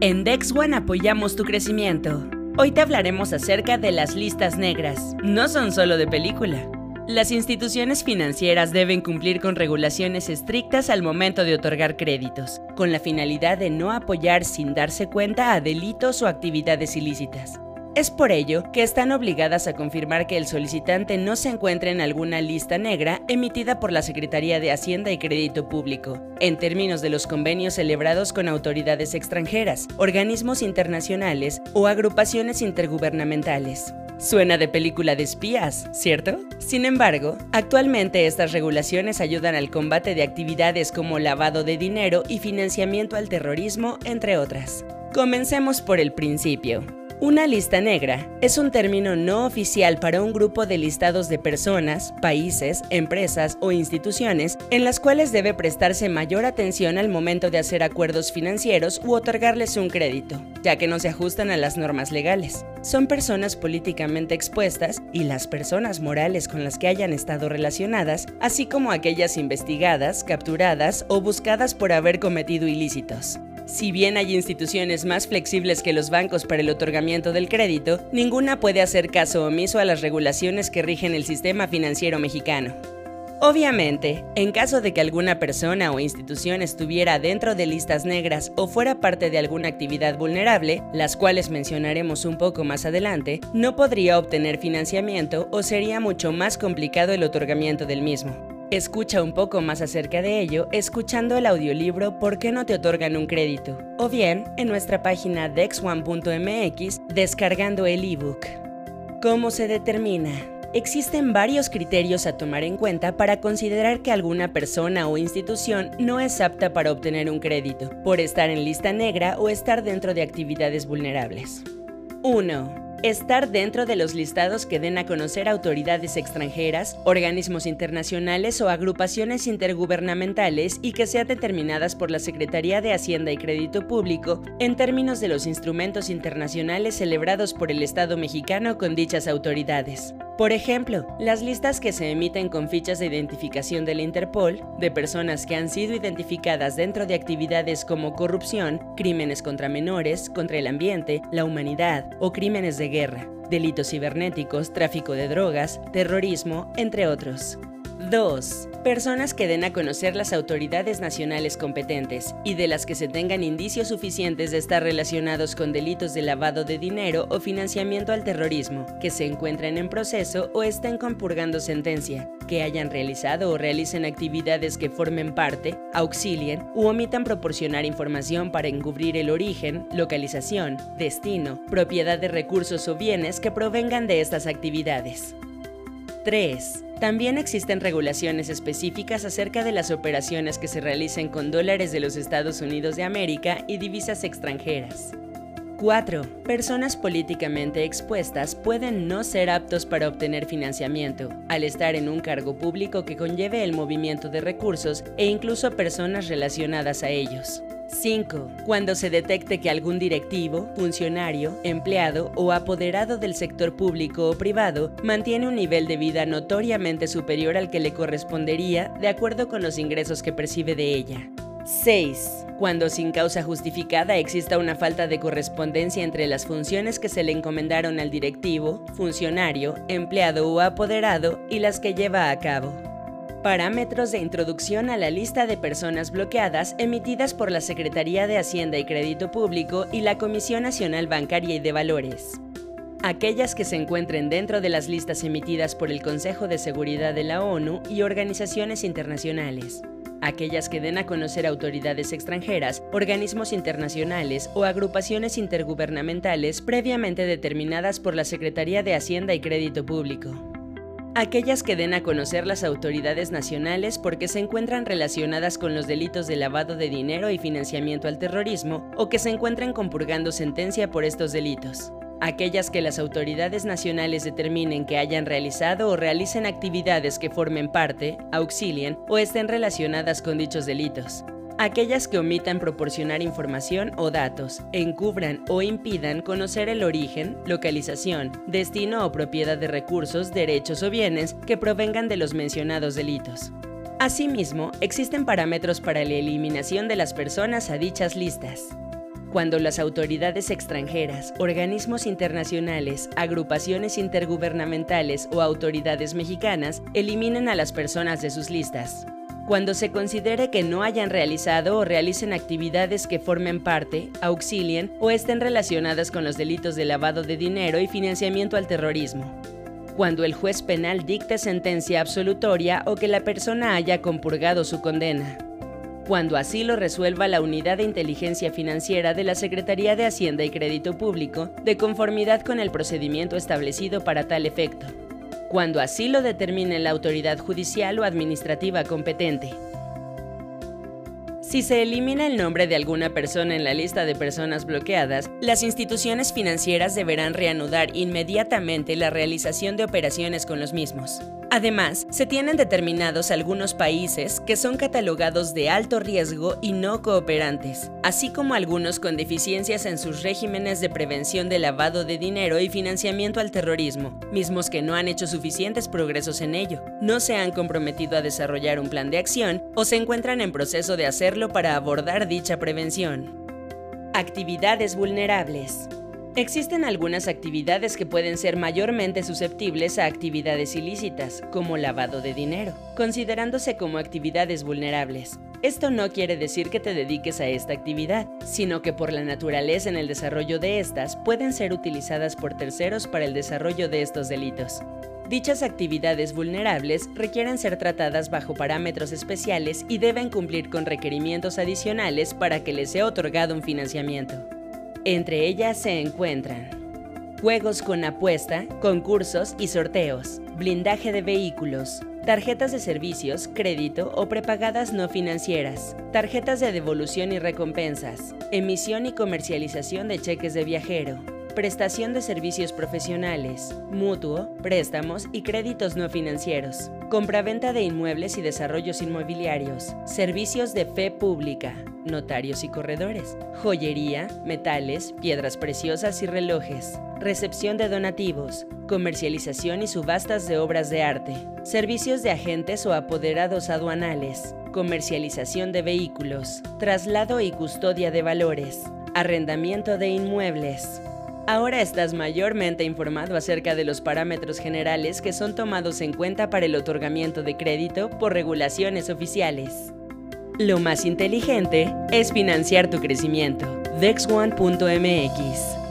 En Dex One apoyamos tu crecimiento. Hoy te hablaremos acerca de las listas negras. No son solo de película. Las instituciones financieras deben cumplir con regulaciones estrictas al momento de otorgar créditos, con la finalidad de no apoyar sin darse cuenta a delitos o actividades ilícitas. Es por ello que están obligadas a confirmar que el solicitante no se encuentra en alguna lista negra emitida por la Secretaría de Hacienda y Crédito Público, en términos de los convenios celebrados con autoridades extranjeras, organismos internacionales o agrupaciones intergubernamentales. Suena de película de espías, ¿cierto? Sin embargo, actualmente estas regulaciones ayudan al combate de actividades como lavado de dinero y financiamiento al terrorismo, entre otras. Comencemos por el principio. Una lista negra es un término no oficial para un grupo de listados de personas, países, empresas o instituciones en las cuales debe prestarse mayor atención al momento de hacer acuerdos financieros u otorgarles un crédito, ya que no se ajustan a las normas legales. Son personas políticamente expuestas y las personas morales con las que hayan estado relacionadas, así como aquellas investigadas, capturadas o buscadas por haber cometido ilícitos. Si bien hay instituciones más flexibles que los bancos para el otorgamiento del crédito, ninguna puede hacer caso omiso a las regulaciones que rigen el sistema financiero mexicano. Obviamente, en caso de que alguna persona o institución estuviera dentro de listas negras o fuera parte de alguna actividad vulnerable, las cuales mencionaremos un poco más adelante, no podría obtener financiamiento o sería mucho más complicado el otorgamiento del mismo. Escucha un poco más acerca de ello escuchando el audiolibro ¿Por qué no te otorgan un crédito? o bien en nuestra página dexone.mx descargando el ebook. ¿Cómo se determina? Existen varios criterios a tomar en cuenta para considerar que alguna persona o institución no es apta para obtener un crédito, por estar en lista negra o estar dentro de actividades vulnerables. 1 estar dentro de los listados que den a conocer autoridades extranjeras, organismos internacionales o agrupaciones intergubernamentales y que sean determinadas por la Secretaría de Hacienda y Crédito Público en términos de los instrumentos internacionales celebrados por el Estado mexicano con dichas autoridades. Por ejemplo, las listas que se emiten con fichas de identificación de la Interpol, de personas que han sido identificadas dentro de actividades como corrupción, crímenes contra menores, contra el ambiente, la humanidad o crímenes de guerra, delitos cibernéticos, tráfico de drogas, terrorismo, entre otros. 2. Personas que den a conocer las autoridades nacionales competentes y de las que se tengan indicios suficientes de estar relacionados con delitos de lavado de dinero o financiamiento al terrorismo, que se encuentren en proceso o estén compurgando sentencia, que hayan realizado o realicen actividades que formen parte, auxilien u omitan proporcionar información para encubrir el origen, localización, destino, propiedad de recursos o bienes que provengan de estas actividades. 3. También existen regulaciones específicas acerca de las operaciones que se realicen con dólares de los Estados Unidos de América y divisas extranjeras. 4. Personas políticamente expuestas pueden no ser aptos para obtener financiamiento, al estar en un cargo público que conlleve el movimiento de recursos e incluso personas relacionadas a ellos. 5. Cuando se detecte que algún directivo, funcionario, empleado o apoderado del sector público o privado mantiene un nivel de vida notoriamente superior al que le correspondería de acuerdo con los ingresos que percibe de ella. 6. Cuando sin causa justificada exista una falta de correspondencia entre las funciones que se le encomendaron al directivo, funcionario, empleado o apoderado y las que lleva a cabo. Parámetros de introducción a la lista de personas bloqueadas emitidas por la Secretaría de Hacienda y Crédito Público y la Comisión Nacional Bancaria y de Valores. Aquellas que se encuentren dentro de las listas emitidas por el Consejo de Seguridad de la ONU y organizaciones internacionales. Aquellas que den a conocer autoridades extranjeras, organismos internacionales o agrupaciones intergubernamentales previamente determinadas por la Secretaría de Hacienda y Crédito Público aquellas que den a conocer las autoridades nacionales porque se encuentran relacionadas con los delitos de lavado de dinero y financiamiento al terrorismo o que se encuentren compurgando sentencia por estos delitos. Aquellas que las autoridades nacionales determinen que hayan realizado o realicen actividades que formen parte, auxilien o estén relacionadas con dichos delitos aquellas que omitan proporcionar información o datos, encubran o impidan conocer el origen, localización, destino o propiedad de recursos, derechos o bienes que provengan de los mencionados delitos. Asimismo, existen parámetros para la eliminación de las personas a dichas listas. cuando las autoridades extranjeras, organismos internacionales, agrupaciones intergubernamentales o autoridades mexicanas eliminen a las personas de sus listas. Cuando se considere que no hayan realizado o realicen actividades que formen parte, auxilien o estén relacionadas con los delitos de lavado de dinero y financiamiento al terrorismo. Cuando el juez penal dicte sentencia absolutoria o que la persona haya compurgado su condena cuando así lo resuelva la Unidad de Inteligencia Financiera de la Secretaría de Hacienda y Crédito Público, de conformidad con el procedimiento establecido para tal efecto, cuando así lo determine la autoridad judicial o administrativa competente. Si se elimina el nombre de alguna persona en la lista de personas bloqueadas, las instituciones financieras deberán reanudar inmediatamente la realización de operaciones con los mismos. Además, se tienen determinados algunos países que son catalogados de alto riesgo y no cooperantes, así como algunos con deficiencias en sus regímenes de prevención de lavado de dinero y financiamiento al terrorismo, mismos que no han hecho suficientes progresos en ello, no se han comprometido a desarrollar un plan de acción o se encuentran en proceso de hacerlo para abordar dicha prevención. Actividades vulnerables. Existen algunas actividades que pueden ser mayormente susceptibles a actividades ilícitas, como lavado de dinero, considerándose como actividades vulnerables. Esto no quiere decir que te dediques a esta actividad, sino que por la naturaleza en el desarrollo de estas pueden ser utilizadas por terceros para el desarrollo de estos delitos. Dichas actividades vulnerables requieren ser tratadas bajo parámetros especiales y deben cumplir con requerimientos adicionales para que les sea otorgado un financiamiento. Entre ellas se encuentran juegos con apuesta, concursos y sorteos, blindaje de vehículos, tarjetas de servicios, crédito o prepagadas no financieras, tarjetas de devolución y recompensas, emisión y comercialización de cheques de viajero, prestación de servicios profesionales, mutuo, préstamos y créditos no financieros, compraventa de inmuebles y desarrollos inmobiliarios, servicios de fe pública, notarios y corredores, joyería, metales, piedras preciosas y relojes, recepción de donativos, comercialización y subastas de obras de arte, servicios de agentes o apoderados aduanales, comercialización de vehículos, traslado y custodia de valores, arrendamiento de inmuebles, Ahora estás mayormente informado acerca de los parámetros generales que son tomados en cuenta para el otorgamiento de crédito por regulaciones oficiales. Lo más inteligente es financiar tu crecimiento. DexOne.mx